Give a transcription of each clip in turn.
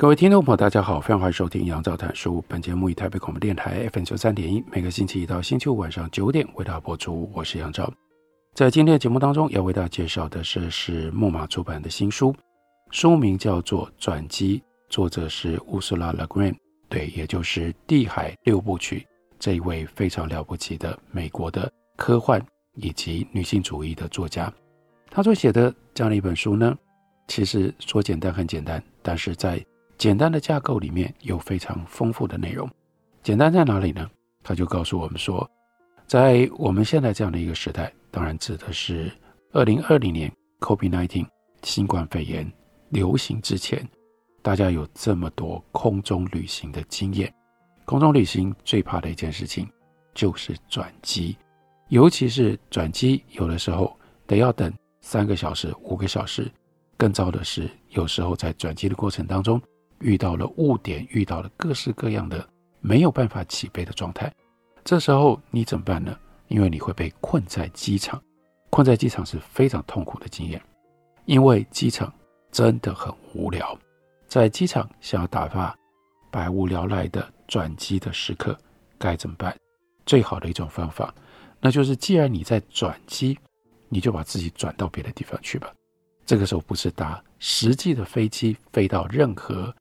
各位听众朋友，大家好，非常欢迎收听杨照谈书。本节目以台北广播电台 FM 九三点一，每个星期一到星期五晚上九点为大家播出。我是杨照。在今天的节目当中，要为大家介绍的是是木马出版的新书，书名叫做《转机》，作者是乌苏拉·拉格兰，对，也就是《地海六部曲》这一位非常了不起的美国的科幻以及女性主义的作家。他所写的这样的一本书呢，其实说简单很简单，但是在简单的架构里面有非常丰富的内容。简单在哪里呢？他就告诉我们说，在我们现在这样的一个时代，当然指的是二零二零年 COVID-19 新冠肺炎流行之前，大家有这么多空中旅行的经验。空中旅行最怕的一件事情就是转机，尤其是转机，有的时候得要等三个小时、五个小时。更糟的是，有时候在转机的过程当中，遇到了误点，遇到了各式各样的没有办法起飞的状态，这时候你怎么办呢？因为你会被困在机场，困在机场是非常痛苦的经验，因为机场真的很无聊，在机场想要打发百无聊赖的转机的时刻，该怎么办？最好的一种方法，那就是既然你在转机，你就把自己转到别的地方去吧。这个时候不是搭实际的飞机飞到任何。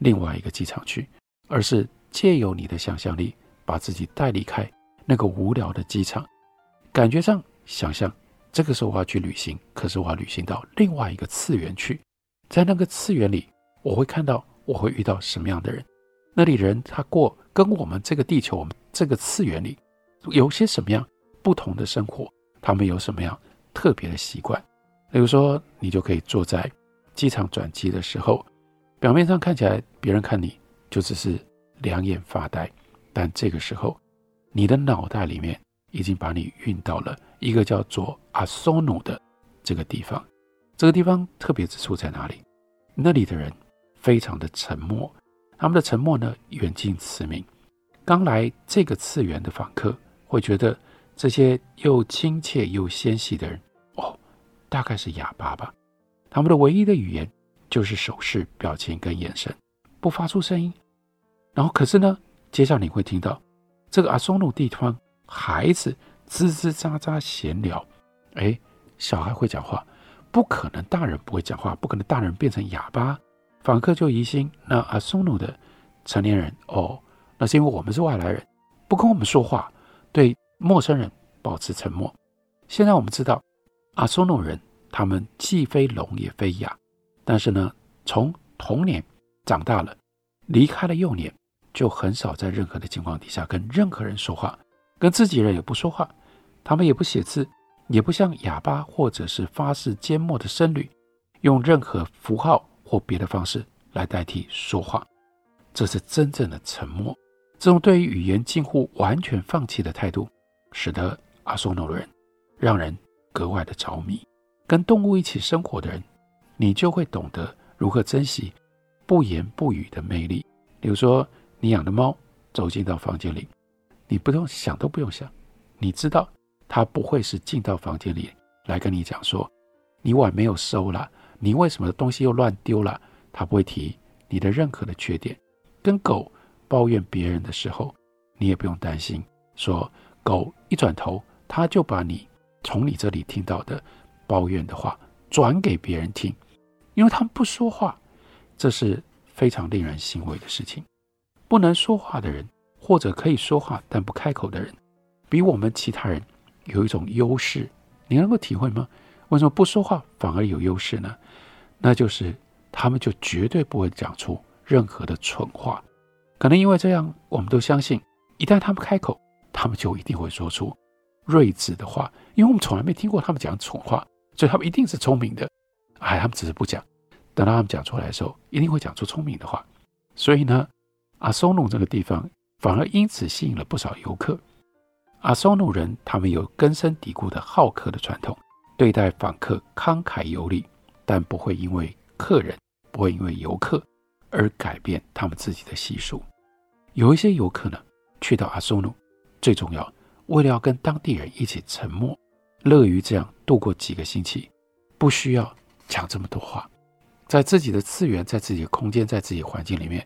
另外一个机场去，而是借由你的想象力，把自己带离开那个无聊的机场，感觉上想象这个时候我要去旅行，可是我要旅行到另外一个次元去，在那个次元里，我会看到我会遇到什么样的人，那里人他过跟我们这个地球我们这个次元里有些什么样不同的生活，他们有什么样特别的习惯，比如说你就可以坐在机场转机的时候。表面上看起来，别人看你就只是两眼发呆，但这个时候，你的脑袋里面已经把你运到了一个叫做阿苏努的这个地方。这个地方特别之处在哪里？那里的人非常的沉默，他们的沉默呢，远近驰名。刚来这个次元的访客会觉得这些又亲切又纤细的人，哦，大概是哑巴吧？他们的唯一的语言。就是手势、表情跟眼神，不发出声音。然后，可是呢，接下来你会听到这个阿松努地方孩子吱吱喳喳闲聊。哎，小孩会讲话，不可能大人不会讲话，不可能大人变成哑巴。访客就疑心，那阿松努的成年人哦，那是因为我们是外来人，不跟我们说话，对陌生人保持沉默。现在我们知道，阿松努人他们既非聋也非哑。但是呢，从童年长大了，离开了幼年，就很少在任何的情况底下跟任何人说话，跟自己人也不说话，他们也不写字，也不像哑巴或者是发誓缄默的僧侣，用任何符号或别的方式来代替说话，这是真正的沉默。这种对于语言近乎完全放弃的态度，使得阿苏诺人让人格外的着迷。跟动物一起生活的人。你就会懂得如何珍惜不言不语的魅力。比如说，你养的猫走进到房间里，你不用想都不用想，你知道它不会是进到房间里来跟你讲说你碗没有收了，你为什么东西又乱丢了？它不会提你的任何的缺点。跟狗抱怨别人的时候，你也不用担心说狗一转头，它就把你从你这里听到的抱怨的话转给别人听。因为他们不说话，这是非常令人欣慰的事情。不能说话的人，或者可以说话但不开口的人，比我们其他人有一种优势。你能够体会吗？为什么不说话反而有优势呢？那就是他们就绝对不会讲出任何的蠢话。可能因为这样，我们都相信，一旦他们开口，他们就一定会说出睿智的话。因为我们从来没听过他们讲蠢话，所以他们一定是聪明的。哎，他们只是不讲。等到他们讲出来的时候，一定会讲出聪明的话。所以呢，阿苏鲁这个地方反而因此吸引了不少游客。阿苏鲁人他们有根深蒂固的好客的传统，对待访客慷慨有礼，但不会因为客人，不会因为游客而改变他们自己的习俗。有一些游客呢，去到阿苏鲁，最重要，为了要跟当地人一起沉默，乐于这样度过几个星期，不需要讲这么多话，在自己的次元，在自己的空间，在自己的环境里面，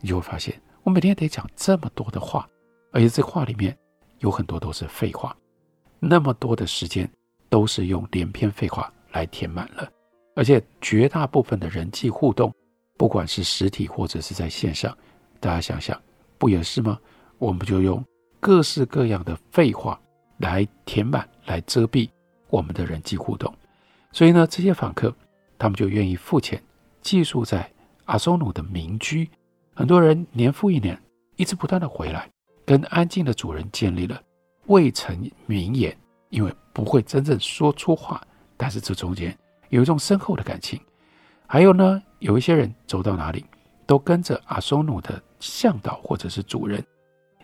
你就会发现，我每天得讲这么多的话，而且这话里面。有很多都是废话，那么多的时间都是用连篇废话来填满了，而且绝大部分的人际互动，不管是实体或者是在线上，大家想想，不也是吗？我们就用各式各样的废话来填满、来遮蔽我们的人际互动，所以呢，这些访客他们就愿意付钱寄宿在阿苏努的民居，很多人年复一年，一直不断的回来。跟安静的主人建立了未曾明言，因为不会真正说出话，但是这中间有一种深厚的感情。还有呢，有一些人走到哪里，都跟着阿苏努的向导或者是主人，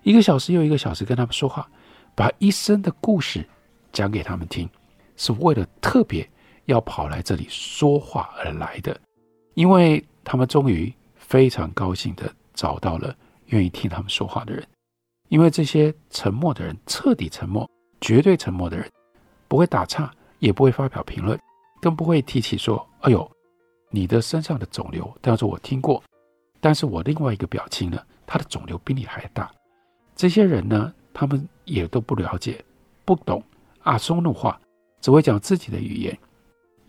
一个小时又一个小时跟他们说话，把一生的故事讲给他们听，是为了特别要跑来这里说话而来的，因为他们终于非常高兴地找到了愿意听他们说话的人。因为这些沉默的人，彻底沉默、绝对沉默的人，不会打岔，也不会发表评论，更不会提起说：“哎呦，你的身上的肿瘤，但是我听过，但是我另外一个表亲呢，他的肿瘤比你还大。”这些人呢，他们也都不了解、不懂阿松的话，只会讲自己的语言，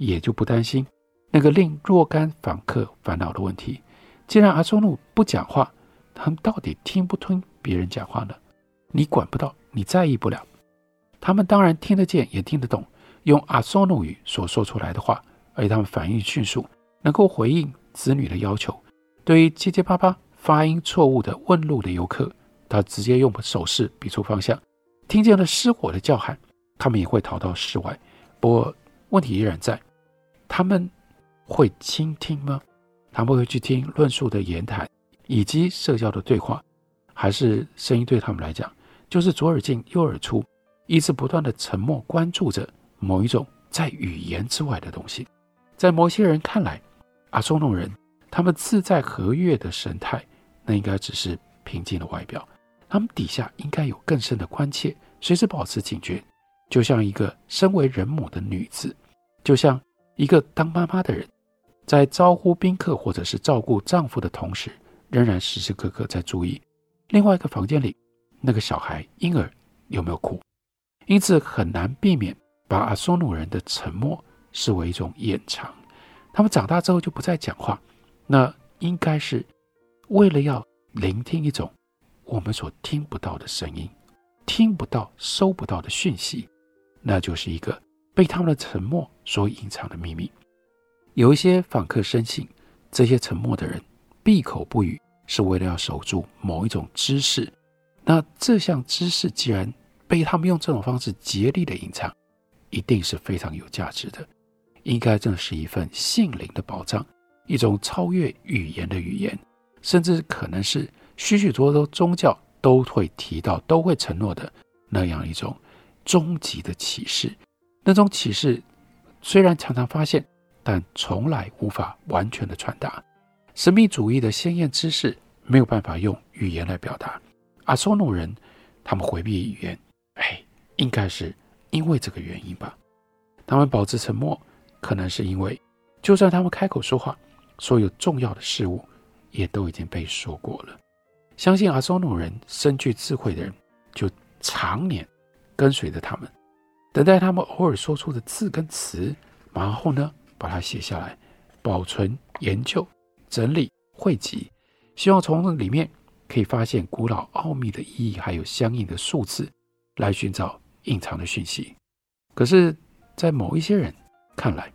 也就不担心那个令若干访客烦恼的问题。既然阿苏鲁不讲话，他们到底听不听别人讲话呢？你管不到，你在意不了。他们当然听得见，也听得懂，用阿苏鲁语所说出来的话，而且他们反应迅速，能够回应子女的要求。对于结结巴巴、发音错误的问路的游客，他直接用手势比出方向。听见了失火的叫喊，他们也会逃到室外。不过问题依然在，他们会倾听吗？他们会去听论述的言谈？以及社交的对话，还是声音对他们来讲，就是左耳进右耳出，一直不断的沉默，关注着某一种在语言之外的东西。在某些人看来，阿苏鲁人他们自在和悦的神态，那应该只是平静的外表，他们底下应该有更深的关切，随时保持警觉，就像一个身为人母的女子，就像一个当妈妈的人，在招呼宾客或者是照顾丈夫的同时。仍然时时刻刻在注意另外一个房间里那个小孩婴儿有没有哭，因此很难避免把阿苏努人的沉默视为一种掩藏。他们长大之后就不再讲话，那应该是为了要聆听一种我们所听不到的声音，听不到、收不到的讯息，那就是一个被他们的沉默所隐藏的秘密。有一些访客深信，这些沉默的人。闭口不语是为了要守住某一种知识，那这项知识既然被他们用这种方式竭力的隐藏，一定是非常有价值的，应该正是一份心灵的宝藏，一种超越语言的语言，甚至可能是许许多多宗教都会提到、都会承诺的那样一种终极的启示。那种启示虽然常常发现，但从来无法完全的传达。神秘主义的鲜艳知识没有办法用语言来表达。阿索努人他们回避语言，哎，应该是因为这个原因吧。他们保持沉默，可能是因为，就算他们开口说话，所有重要的事物也都已经被说过了。相信阿索努人深具智慧的人，就常年跟随着他们，等待他们偶尔说出的字跟词，然后呢，把它写下来，保存研究。整理汇集，希望从里面可以发现古老奥秘的意义，还有相应的数字，来寻找隐藏的讯息。可是，在某一些人看来，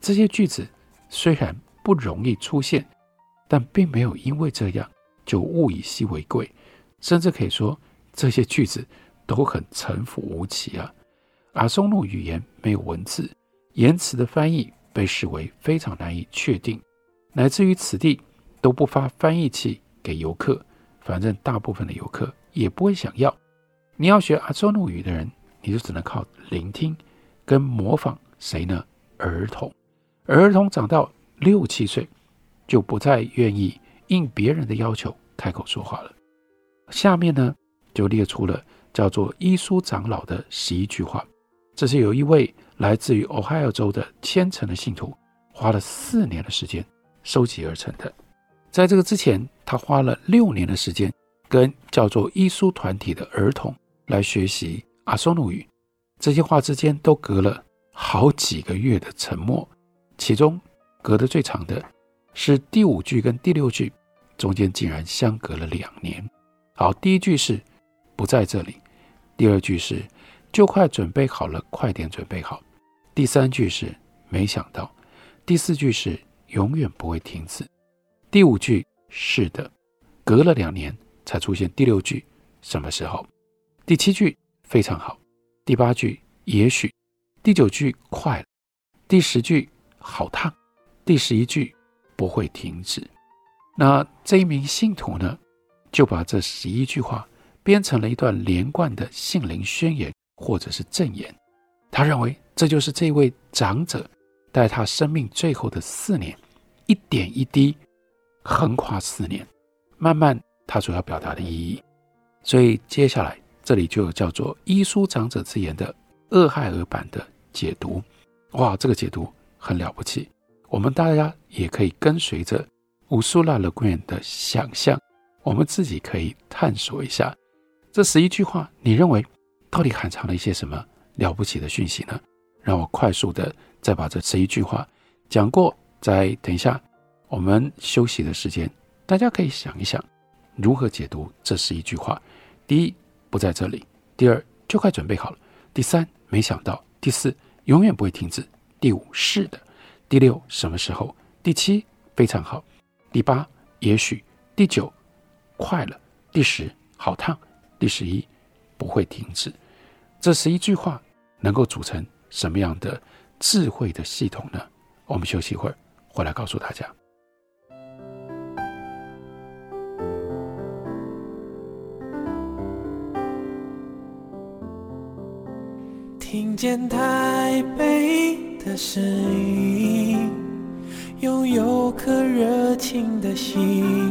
这些句子虽然不容易出现，但并没有因为这样就物以稀为贵，甚至可以说这些句子都很陈腐无奇啊。阿松露语言没有文字，言辞的翻译被视为非常难以确定，乃至于此地都不发翻译器给游客，反正大部分的游客也不会想要。你要学阿松露语的人，你就只能靠聆听跟模仿谁呢？儿童，儿童长到六七岁，就不再愿意应别人的要求开口说话了。下面呢，就列出了叫做伊苏长老的十一句话，这是有一位来自于 Ohio 州的虔诚的信徒，花了四年的时间收集而成的。在这个之前，他花了六年的时间，跟叫做伊苏团体的儿童来学习阿苏努语。这些话之间都隔了好几个月的沉默，其中隔得最长的是第五句跟第六句，中间竟然相隔了两年。好，第一句是不在这里，第二句是就快准备好了，快点准备好，第三句是没想到，第四句是永远不会停止，第五句是的，隔了两年才出现。第六句，什么时候？第七句非常好，第八句也许，第九句快了，第十句好烫，第十一句不会停止。那这一名信徒呢？就把这十一句话编成了一段连贯的信灵宣言，或者是证言。他认为这就是这位长者在他生命最后的四年，一点一滴横跨四年，慢慢他所要表达的意义。所以接下来这里就有叫做“伊苏长者之言”的俄亥俄版的解读。哇，这个解读很了不起，我们大家也可以跟随着乌苏拉·勒奎恩的想象。我们自己可以探索一下这十一句话，你认为到底含藏了一些什么了不起的讯息呢？让我快速的再把这十一句话讲过，再等一下我们休息的时间，大家可以想一想如何解读这十一句话。第一，不在这里；第二，就快准备好了；第三，没想到；第四，永远不会停止；第五，是的；第六，什么时候；第七，非常好；第八，也许；第九。快了，第十好烫，第十一不会停止。这十一句话能够组成什么样的智慧的系统呢？我们休息一会儿，回来告诉大家。听见台北的声音，拥有颗热情的心。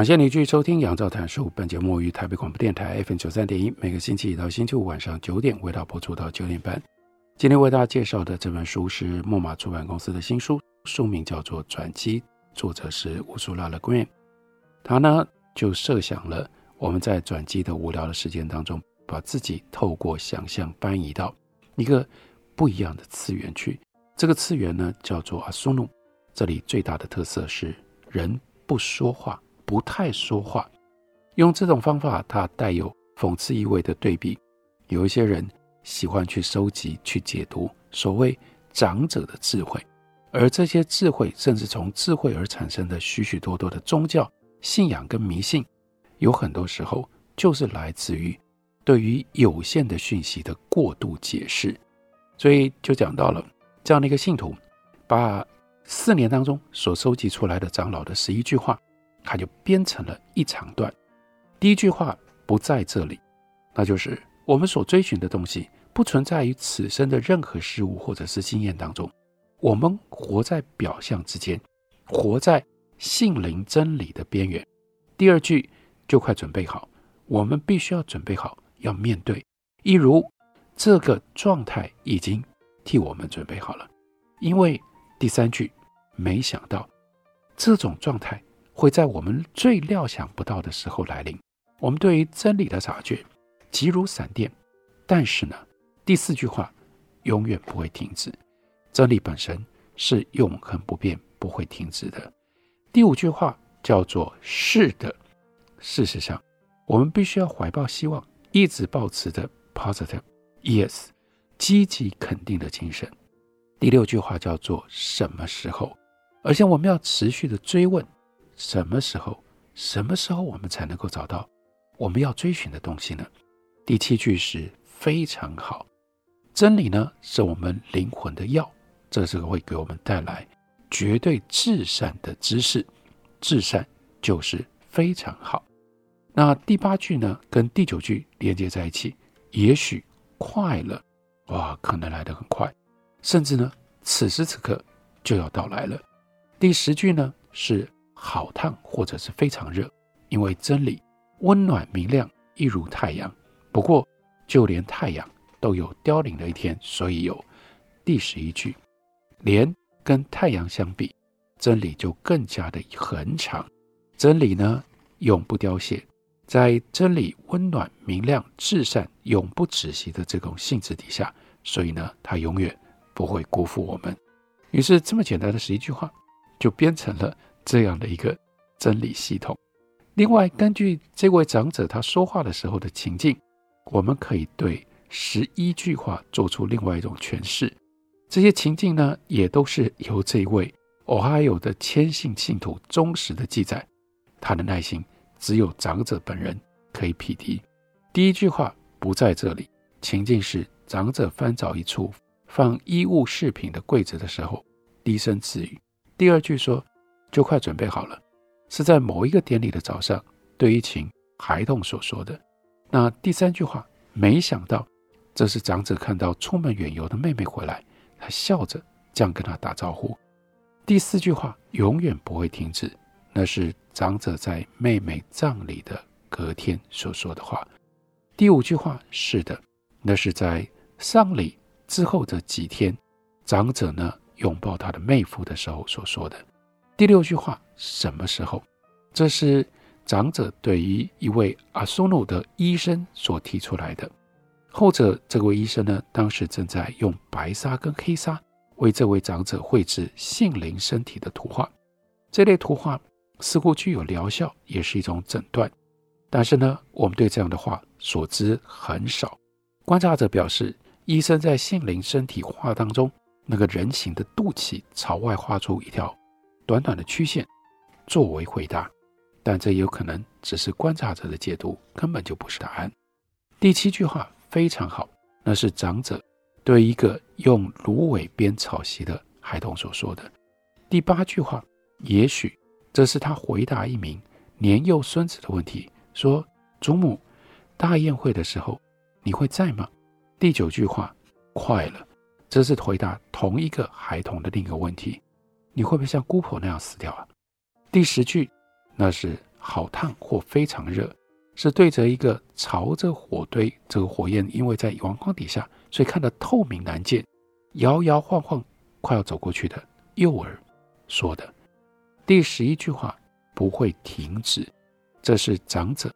感谢你继续收听《杨照谈书》。本节目于台北广播电台 FM 九三点一，每个星期一到星期五晚上九点，为大家播出到九点半。今天为大家介绍的这本书是木马出版公司的新书，书名叫做《转机》，作者是乌苏拉·勒奎恩。他呢就设想了我们在转机的无聊的时间当中，把自己透过想象搬移到一个不一样的次元去。这个次元呢叫做阿苏努，这里最大的特色是人不说话。不太说话，用这种方法，它带有讽刺意味的对比。有一些人喜欢去收集、去解读所谓长者的智慧，而这些智慧，甚至从智慧而产生的许许多多的宗教信仰跟迷信，有很多时候就是来自于对于有限的讯息的过度解释。所以就讲到了这样的一个信徒，把四年当中所收集出来的长老的十一句话。它就编成了一长段，第一句话不在这里，那就是我们所追寻的东西不存在于此生的任何事物或者是经验当中，我们活在表象之间，活在性灵真理的边缘。第二句就快准备好，我们必须要准备好要面对，一如这个状态已经替我们准备好了，因为第三句没想到这种状态。会在我们最料想不到的时候来临。我们对于真理的察觉急如闪电，但是呢，第四句话永远不会停止。真理本身是永恒不变、不会停止的。第五句话叫做“是的”。事实上，我们必须要怀抱希望，一直保持着 positive yes，积极肯定的精神。第六句话叫做“什么时候”，而且我们要持续的追问：什么时候？什么时候我们才能够找到我们要追寻的东西呢？第七句是非常好，真理呢是我们灵魂的药。这是会给我们带来绝对至善的知识，至善就是非常好。那第八句呢，跟第九句连接在一起，也许快乐，哇，可能来得很快，甚至呢，此时此刻就要到来了。第十句呢是好烫或者是非常热，因为真理温暖明亮，一如太阳。不过就连太阳都有凋零的一天，所以有第十一句。连跟太阳相比，真理就更加的恒长。真理呢，永不凋谢。在真理温暖、明亮、至善、永不止息的这种性质底下，所以呢，它永远不会辜负我们。于是，这么简单的十一句话，就编成了这样的一个真理系统。另外，根据这位长者他说话的时候的情境，我们可以对十一句话做出另外一种诠释。这些情境呢，也都是由这位 Ohio 的谦信信徒忠实的记载。他的耐心只有长者本人可以匹敌。第一句话不在这里，情境是长者翻找一处放衣物饰品的柜子的时候，低声自语。第二句说就快准备好了，是在某一个典礼的早上对一群孩童所说的。那第三句话，没想到这是长者看到出门远游的妹妹回来。他笑着这样跟他打招呼。第四句话永远不会停止，那是长者在妹妹葬礼的隔天所说的话。第五句话是的，那是在丧礼之后的几天，长者呢拥抱他的妹夫的时候所说的。第六句话什么时候？这是长者对于一位阿苏努的医生所提出来的。后者这位医生呢，当时正在用白纱跟黑纱为这位长者绘制性灵身体的图画。这类图画似乎具有疗效，也是一种诊断。但是呢，我们对这样的画所知很少。观察者表示，医生在性灵身体画当中，那个人形的肚脐朝外画出一条短短的曲线，作为回答。但这有可能只是观察者的解读，根本就不是答案。第七句话。非常好，那是长者对一个用芦苇编草席的孩童所说的。第八句话，也许这是他回答一名年幼孙子的问题，说：“祖母，大宴会的时候你会在吗？”第九句话，快了，这是回答同一个孩童的另一个问题：“你会不会像姑婆那样死掉啊？”第十句，那是好烫或非常热。是对着一个朝着火堆，这个火焰因为在阳光底下，所以看得透明难见，摇摇晃晃，快要走过去的幼儿说的。第十一句话不会停止，这是长者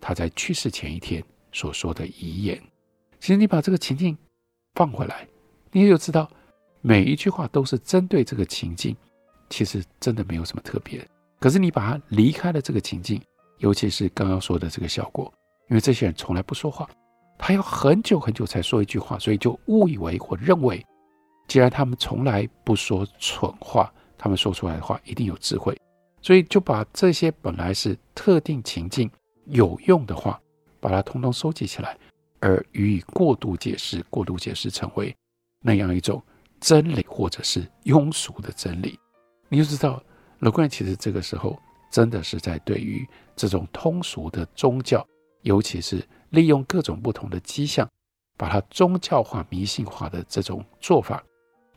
他在去世前一天所说的遗言。其实你把这个情境放回来，你也就知道每一句话都是针对这个情境，其实真的没有什么特别。可是你把它离开了这个情境。尤其是刚刚说的这个效果，因为这些人从来不说话，他要很久很久才说一句话，所以就误以为或认为，既然他们从来不说蠢话，他们说出来的话一定有智慧，所以就把这些本来是特定情境有用的话，把它通通收集起来，而予以过度解释，过度解释成为那样一种真理，或者是庸俗的真理，你就知道勒贵其实这个时候。真的是在对于这种通俗的宗教，尤其是利用各种不同的迹象，把它宗教化、迷信化的这种做法，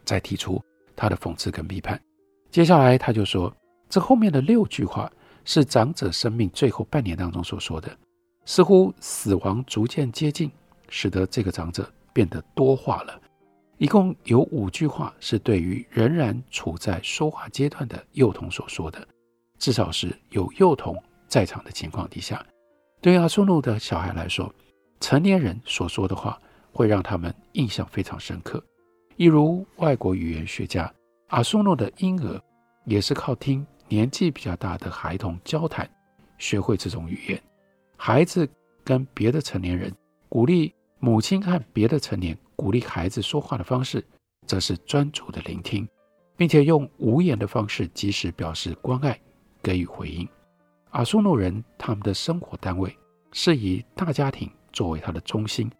再提出他的讽刺跟批判。接下来他就说，这后面的六句话是长者生命最后半年当中所说的，似乎死亡逐渐接近，使得这个长者变得多话了。一共有五句话是对于仍然处在说话阶段的幼童所说的。至少是有幼童在场的情况底下，对阿苏努的小孩来说，成年人所说的话会让他们印象非常深刻。一如外国语言学家阿苏诺的婴儿，也是靠听年纪比较大的孩童交谈学会这种语言。孩子跟别的成年人鼓励母亲和别的成年鼓励孩子说话的方式，则是专注的聆听，并且用无言的方式及时表示关爱，给予回应。阿苏诺人他们的生活单位是以大家庭作为他的中心，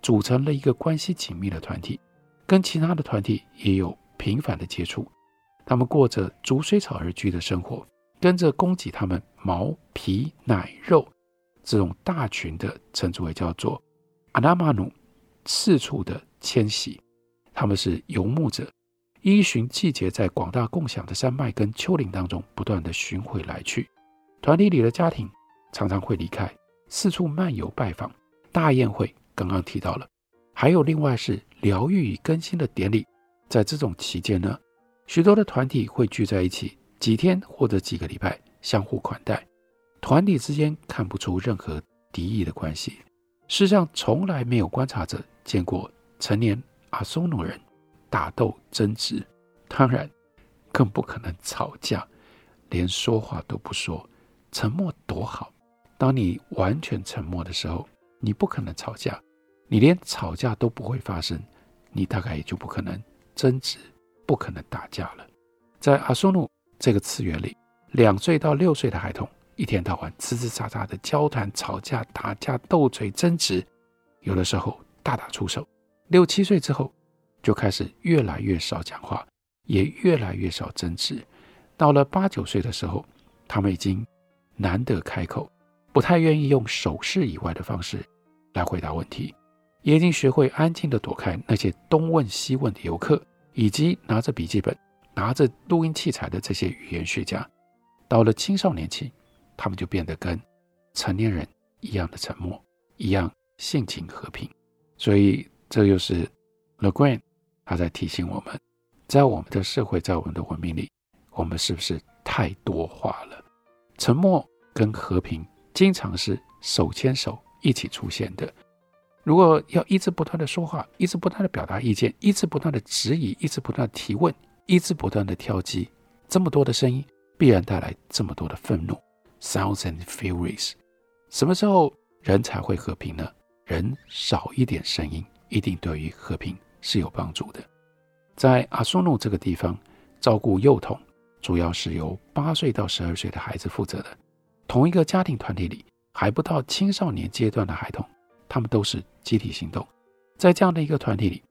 组成了一个关系紧密的团体。跟其他的团体也有频繁的接触，他们过着逐水草而居的生活，跟着供给他们毛皮奶肉这种大群的，称之为叫做阿纳玛努，四处的迁徙。他们是游牧者，依循季节在广大共享的山脉跟丘陵当中不断的巡回来去。团体里的家庭常常会离开，四处漫游拜访。大宴会刚刚提到了。还有另外是疗愈与更新的典礼，在这种期间呢，许多的团体会聚在一起几天或者几个礼拜，相互款待。团体之间看不出任何敌意的关系。世上从来没有观察者见过成年阿苏诺人打斗争执，当然更不可能吵架，连说话都不说，沉默多好。当你完全沉默的时候，你不可能吵架。你连吵架都不会发生，你大概也就不可能争执，不可能打架了。在阿苏努这个次元里，两岁到六岁的孩童一天到晚吱吱喳喳的交谈、吵架、打架、斗嘴、争执，有的时候大打出手。六七岁之后，就开始越来越少讲话，也越来越少争执。到了八九岁的时候，他们已经难得开口，不太愿意用手势以外的方式来回答问题。也已经学会安静地躲开那些东问西问的游客，以及拿着笔记本、拿着录音器材的这些语言学家。到了青少年期，他们就变得跟成年人一样的沉默，一样性情和平。所以，这又是 Le g r a n 他在提醒我们，在我们的社会，在我们的文明里，我们是不是太多话了？沉默跟和平经常是手牵手一起出现的。如果要一直不断的说话，一直不断的表达意见，一直不断的质疑，一直不断的提问，一直不断的挑击，这么多的声音必然带来这么多的愤怒，sounds and furies。什么时候人才会和平呢？人少一点声音，一定对于和平是有帮助的。在阿苏诺这个地方，照顾幼童主要是由八岁到十二岁的孩子负责的。同一个家庭团体里，还不到青少年阶段的孩童。他们都是集体行动，在这样的一个团体里，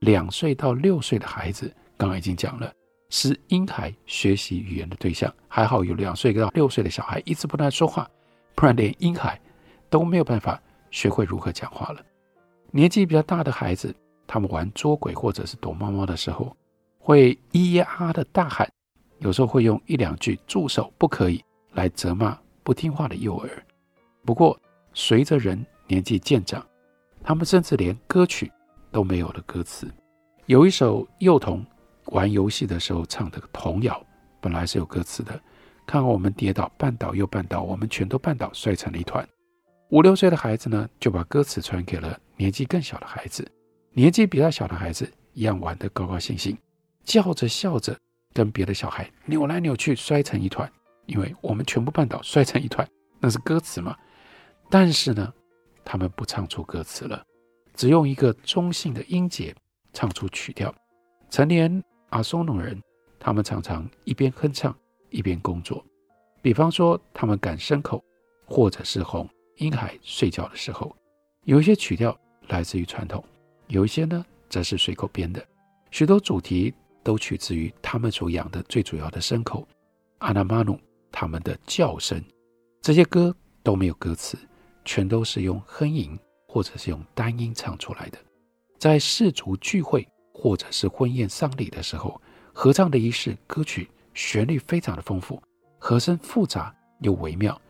两岁到六岁的孩子，刚刚已经讲了，是婴孩学习语言的对象。还好有两岁到六岁的小孩一直不断说话，不然连婴孩都没有办法学会如何讲话了。年纪比较大的孩子，他们玩捉鬼或者是躲猫猫的时候，会咿咿呀啊的大喊，有时候会用一两句“住手，不可以”来责骂不听话的幼儿。不过，随着人年纪渐长，他们甚至连歌曲都没有了歌词。有一首幼童玩游戏的时候唱的童谣，本来是有歌词的。看我们跌倒，绊倒又绊倒，我们全都绊倒，摔成了一团。五六岁的孩子呢，就把歌词传给了年纪更小的孩子。年纪比较小的孩子一样玩得高高兴兴，叫着笑着，跟别的小孩扭来扭去，摔成一团。因为我们全部绊倒，摔成一团，那是歌词嘛。但是呢，他们不唱出歌词了，只用一个中性的音节唱出曲调。成年阿苏诺人，他们常常一边哼唱一边工作。比方说，他们赶牲口，或者是哄婴孩睡觉的时候，有一些曲调来自于传统，有一些呢则是随口编的。许多主题都取自于他们所养的最主要的牲口阿纳玛努他们的叫声。这些歌都没有歌词。全都是用哼吟或者是用单音唱出来的，在氏族聚会或者是婚宴丧礼的时候，合唱的仪式歌曲旋律非常的丰富，和声复杂又微妙，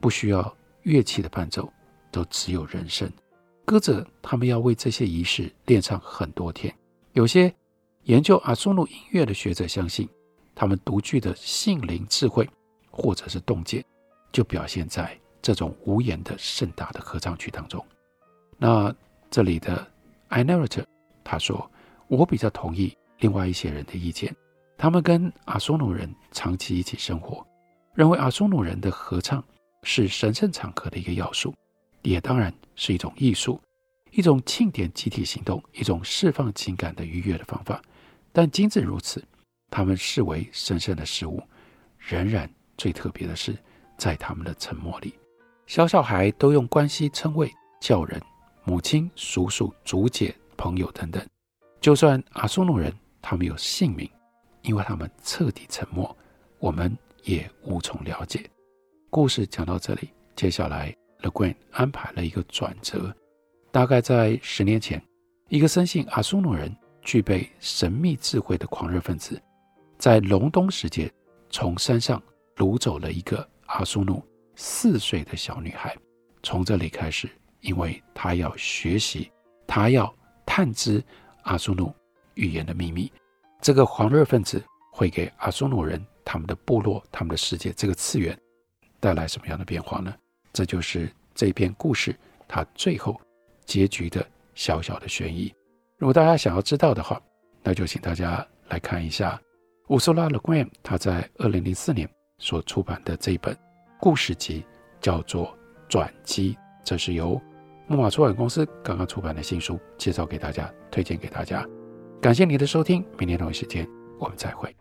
不需要乐器的伴奏，都只有人声。歌者他们要为这些仪式练唱很多天。有些研究阿苏努音乐的学者相信，他们独具的性灵智慧或者是洞见，就表现在。这种无言的盛大的合唱曲当中，那这里的 i narrator 他说：“我比较同意另外一些人的意见。他们跟阿苏努人长期一起生活，认为阿苏努人的合唱是神圣场合的一个要素，也当然是一种艺术，一种庆典集体行动，一种释放情感的愉悦的方法。但仅止如此，他们视为神圣的事物。仍然最特别的是，在他们的沉默里，小小孩都用关系称谓叫人，母亲、叔叔、祖姐、朋友等等。就算阿苏诺人，他们有姓名。因为他们彻底沉默，我们也无从了解。故事讲到这里，接下来 Le Guin 安排了一个转折。大概在十年前，一个深信阿苏努人具备神秘智慧的狂热分子，在隆冬时节从山上掳走了一个阿苏努四岁的小女孩。从这里开始，因为他要学习，他要探知阿苏努语言的秘密。这个狂热分子会给阿苏努人、他们的部落、他们的世界这个次元带来什么样的变化呢？这就是这篇故事它最后结局的小小的悬疑。如果大家想要知道的话，那就请大家来看一下乌苏拉·勒关恩他在二零零四年所出版的这本故事集，叫做《转机》，这是由木马出版公司刚刚出版的新书，介绍给大家，推荐给大家。感谢您的收听，明天同一时间我们再会。